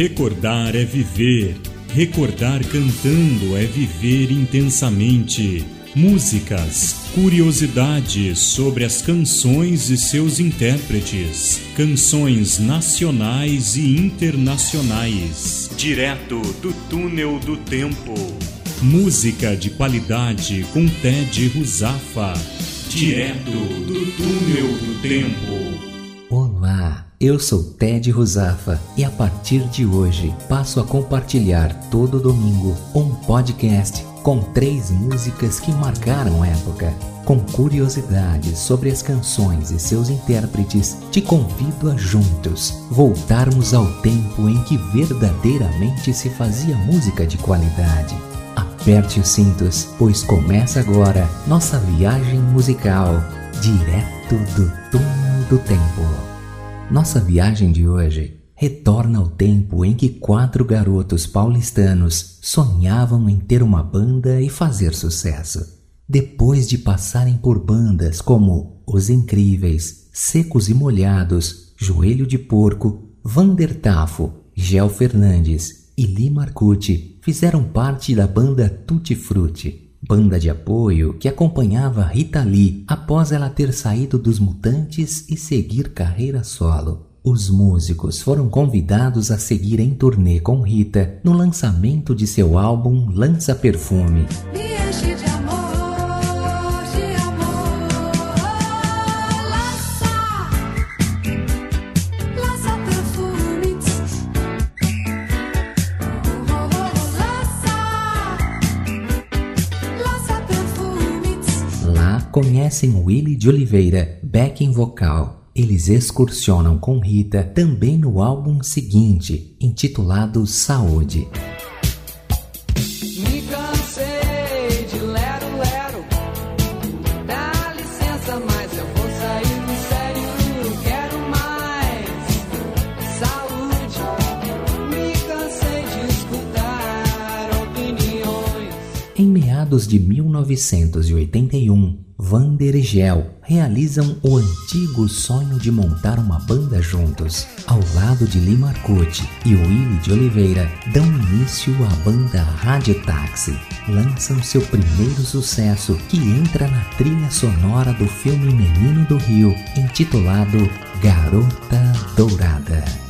Recordar é viver. Recordar cantando é viver intensamente. Músicas, curiosidades sobre as canções e seus intérpretes, canções nacionais e internacionais, direto do túnel do tempo. Música de qualidade com Ted Ruzafa, direto do túnel do tempo. Eu sou Ted Ruzafa e a partir de hoje passo a compartilhar todo domingo um podcast com três músicas que marcaram época. Com curiosidades sobre as canções e seus intérpretes, te convido a juntos voltarmos ao tempo em que verdadeiramente se fazia música de qualidade. Aperte os cintos, pois começa agora nossa viagem musical direto do túnel do tempo. Nossa viagem de hoje retorna ao tempo em que quatro garotos paulistanos sonhavam em ter uma banda e fazer sucesso. Depois de passarem por bandas como Os Incríveis, Secos e Molhados, Joelho de Porco, Vander Tafo, Gel Fernandes e Lee Marcucci, fizeram parte da banda Tutti Frutti, banda de apoio que acompanhava Rita Lee após ela ter saído dos Mutantes e seguir carreira solo. Os músicos foram convidados a seguir em turnê com Rita no lançamento de seu álbum Lança Perfume. Conhecem Willy de Oliveira, backing vocal, eles excursionam com Rita também no álbum seguinte, intitulado Saúde. Em meados de 1981, Vander e Gel realizam o antigo sonho de montar uma banda juntos. Ao lado de Lee Marcucci e Willy de Oliveira, dão início à banda Rádio Táxi. Lançam seu primeiro sucesso, que entra na trilha sonora do filme Menino do Rio, intitulado Garota Dourada.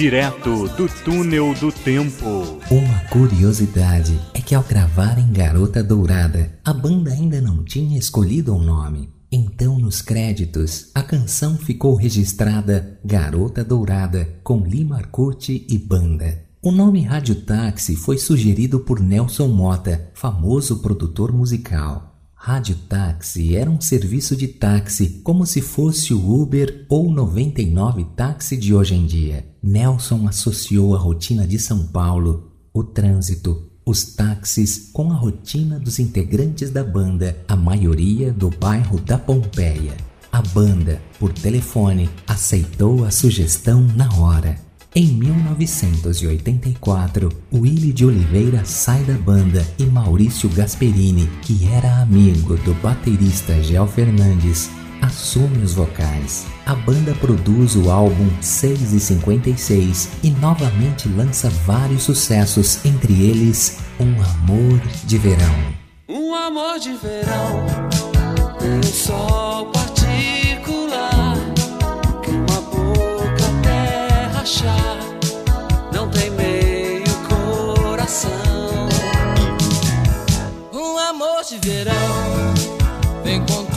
Direto do túnel do tempo. Uma curiosidade é que ao gravar em Garota Dourada, a banda ainda não tinha escolhido um nome. Então, nos créditos, a canção ficou registrada Garota Dourada com Lima Arcute e banda. O nome Rádio Táxi foi sugerido por Nelson Mota, famoso produtor musical. Rádio Táxi era um serviço de táxi, como se fosse o Uber ou 99 táxi de hoje em dia. Nelson associou a rotina de São Paulo, o trânsito, os táxis com a rotina dos integrantes da banda, a maioria do bairro da Pompeia. A banda, por telefone, aceitou a sugestão na hora. Em 1984, Willy de Oliveira sai da banda e Maurício Gasperini, que era amigo do baterista Gel Fernandes, assume os vocais. A banda produz o álbum 6 e 56 e novamente lança vários sucessos, entre eles Um Amor de Verão. Um amor de verão, um sol de verão. Vem com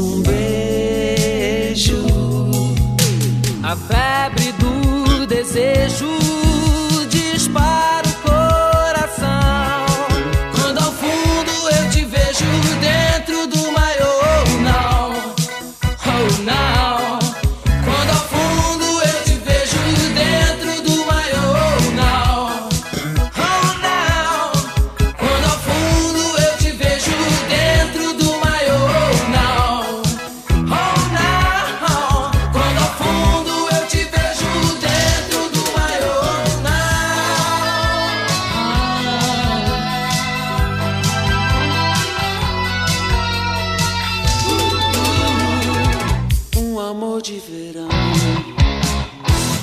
um beijo. A febre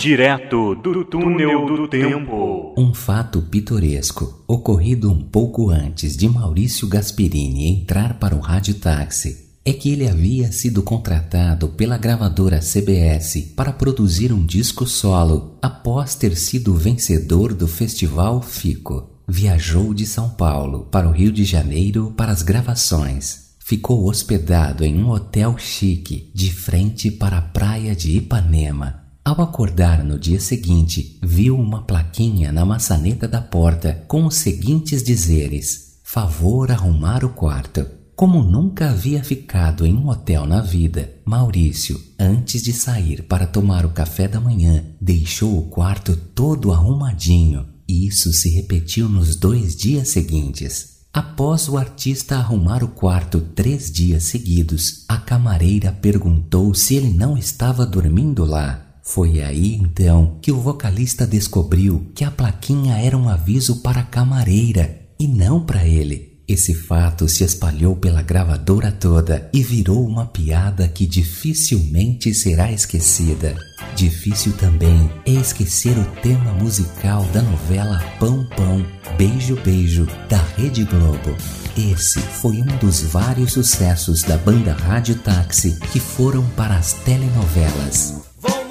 Direto do túnel do tempo. Um fato pitoresco, ocorrido um pouco antes de Maurício Gasperini entrar para o radiotáxi, é que ele havia sido contratado pela gravadora CBS para produzir um disco solo após ter sido vencedor do Festival Fico. Viajou de São Paulo para o Rio de Janeiro para as gravações. Ficou hospedado em um hotel chique de frente para a praia de Ipanema. Ao acordar no dia seguinte, viu uma plaquinha na maçaneta da porta com os seguintes dizeres: Favor arrumar o quarto. Como nunca havia ficado em um hotel na vida, Maurício, antes de sair para tomar o café da manhã, deixou o quarto todo arrumadinho. Isso se repetiu nos dois dias seguintes. Após o artista arrumar o quarto três dias seguidos, a camareira perguntou se ele não estava dormindo lá. Foi aí então que o vocalista descobriu que a plaquinha era um aviso para a camareira e não para ele. Esse fato se espalhou pela gravadora toda e virou uma piada que dificilmente será esquecida. Difícil também é esquecer o tema musical da novela Pão Pão, Beijo Beijo, da Rede Globo. Esse foi um dos vários sucessos da banda Rádio Táxi que foram para as telenovelas.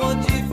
You.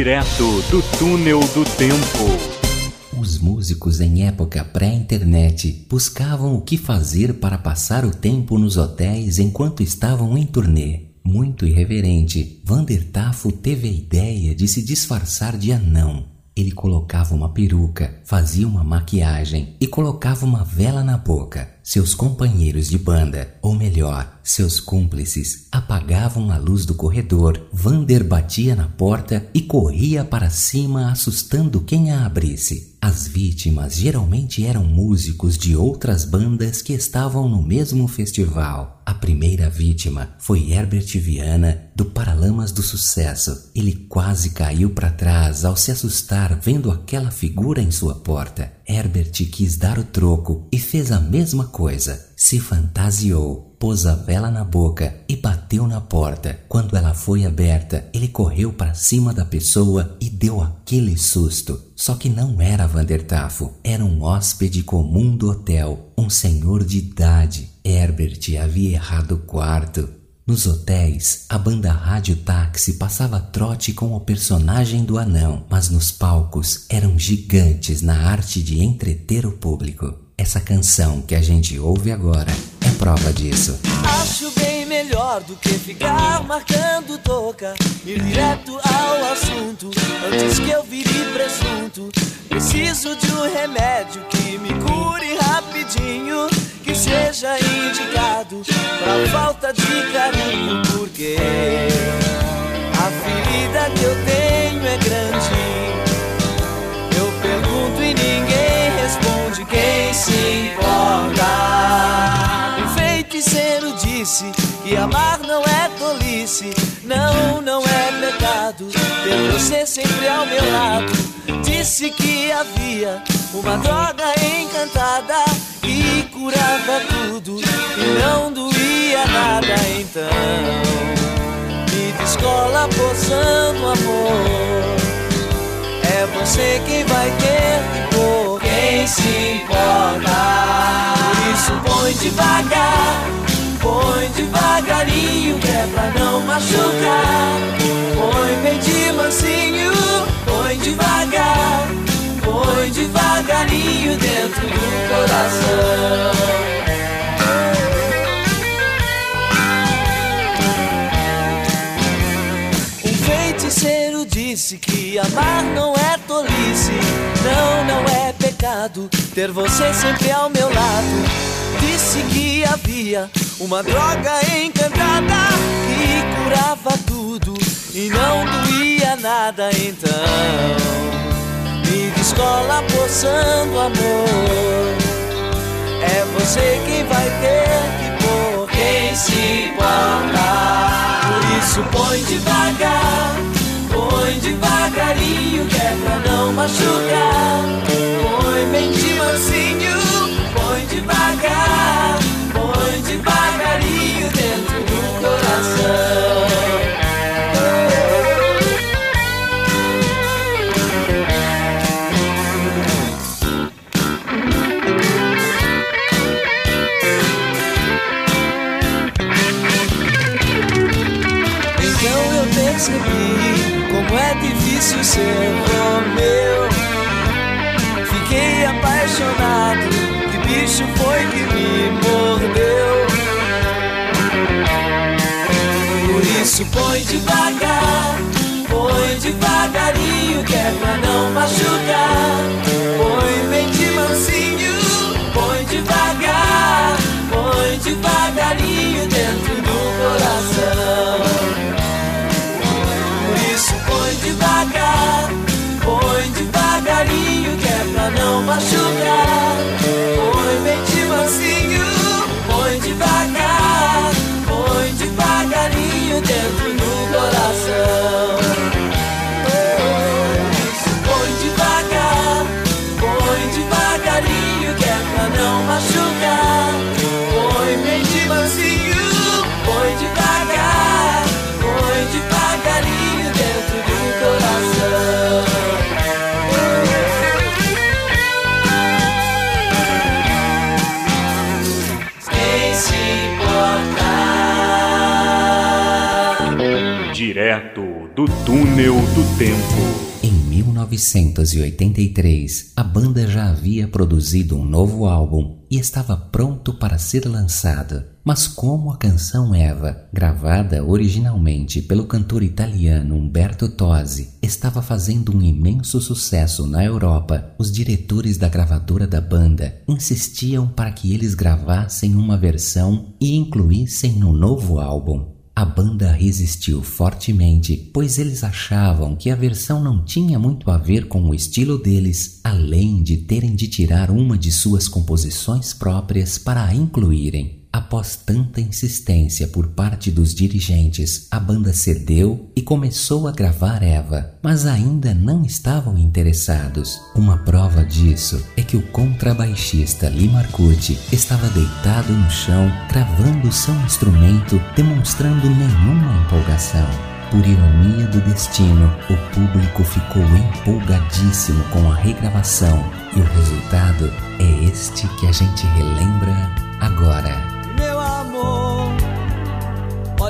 Direto do túnel do tempo. Os músicos em época pré-internet buscavam o que fazer para passar o tempo nos hotéis enquanto estavam em turnê. Muito irreverente, Vander Tafo teve a ideia de se disfarçar de anão. Ele colocava uma peruca, fazia uma maquiagem e colocava uma vela na boca. Seus companheiros de banda, ou melhor, seus cúmplices, apagavam a luz do corredor. Vander batia na porta e corria para cima, assustando quem a abrisse. As vítimas geralmente eram músicos de outras bandas que estavam no mesmo festival. A primeira vítima foi Herbert Viana, do Paralamas do Sucesso. Ele quase caiu para trás ao se assustar vendo aquela figura em sua porta. Herbert quis dar o troco e fez a mesma coisa. Se fantasiou pôs a vela na boca e bateu na porta. Quando ela foi aberta, ele correu para cima da pessoa e deu aquele susto. Só que não era Vandertafo, era um hóspede comum do hotel, um senhor de idade. Herbert havia errado o quarto. Nos hotéis, a banda Rádio Táxi passava trote com o personagem do anão, mas nos palcos eram gigantes na arte de entreter o público. Essa canção que a gente ouve agora é prova disso. Acho bem melhor do que ficar marcando toca. Ir direto ao assunto antes que eu vire presunto. Preciso de um remédio que me cure rapidinho. Que seja indicado pra falta de carinho. Porque a ferida que eu tenho é grande. Eu pergunto e ninguém responde. Quem se importa? Um feiticeiro disse que amar não é tolice. Não, não é pecado ter você sempre ao meu lado. Disse que havia uma droga encantada que curava tudo e não doía nada. Então, me descola poçando amor. É você quem vai ter que pôr Quem se importa Por isso põe devagar Põe devagarinho Que é pra não machucar Põe bem de mansinho Põe devagar Devagarinho Dentro do coração Um feiticeiro disse que amar não é tolice, não, não é pecado ter você sempre ao meu lado. Disse que havia uma droga encantada que curava tudo e não doía nada. Então, descola poçando amor. É você quem vai ter que pôr quem se importa. Por isso põe devagar, põe devagarinho que é pra não machucar. Põe bem de mansinho, põe devagar, põe devagarinho do túnel do tempo. Em 1983, a banda já havia produzido um novo álbum e estava pronto para ser lançado. Mas como a canção Eva, gravada originalmente pelo cantor italiano Umberto Tosi, estava fazendo um imenso sucesso na Europa, os diretores da gravadora da banda insistiam para que eles gravassem uma versão e incluíssem no novo álbum. A banda resistiu fortemente, pois eles achavam que a versão não tinha muito a ver com o estilo deles, além de terem de tirar uma de suas composições próprias para a incluírem. Após tanta insistência por parte dos dirigentes, a banda cedeu e começou a gravar Eva, mas ainda não estavam interessados. Uma prova disso é que o contrabaixista Lee Marcucci estava deitado no chão, gravando seu instrumento, demonstrando nenhuma empolgação. Por ironia do destino, o público ficou empolgadíssimo com a regravação e o resultado é este que a gente relembra agora.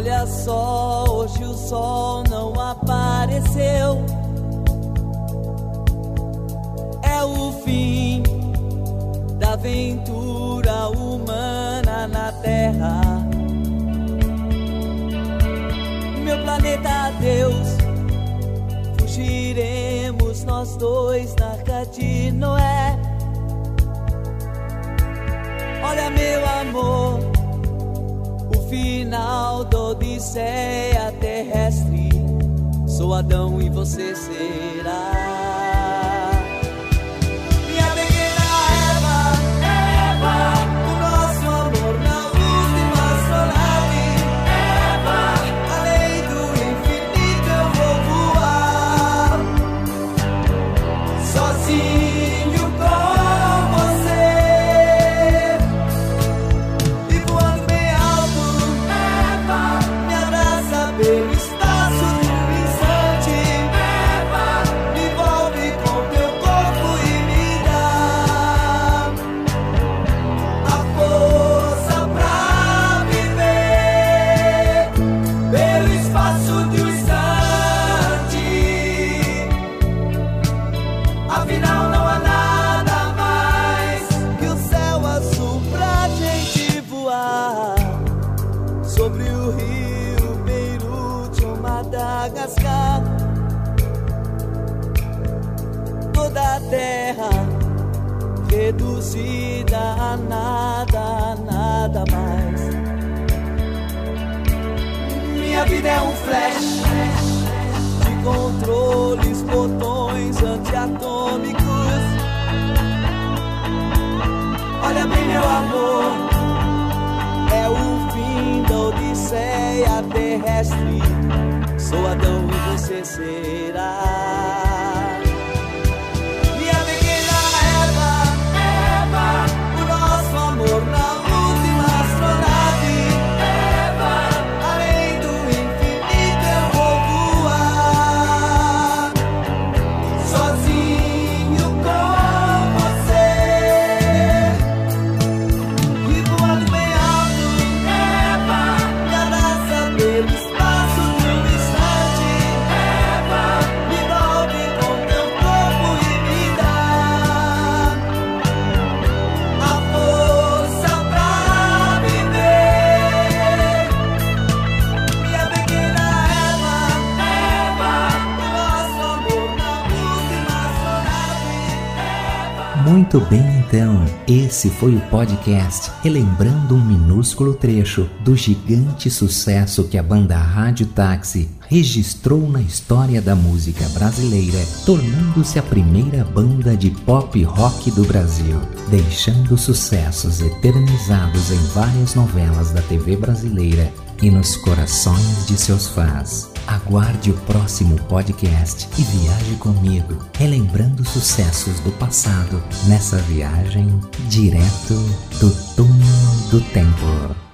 Olha só, hoje o sol não apareceu. É o fim da aventura humana na Terra. Meu planeta Deus, fugiremos nós dois na arca de Noé. Olha, meu amor, o final da Odisseia terrestre. Sou Adão e você será. Terrestre. Sou Adão e você será. Muito bem, então, esse foi o podcast relembrando um minúsculo trecho do gigante sucesso que a banda Rádio Táxi registrou na história da música brasileira, tornando-se a primeira banda de pop rock do Brasil, deixando sucessos eternizados em várias novelas da TV brasileira e nos corações de seus fãs. Aguarde o próximo podcast e viaje comigo, relembrando sucessos do passado nessa viagem direto do túnel do tempo.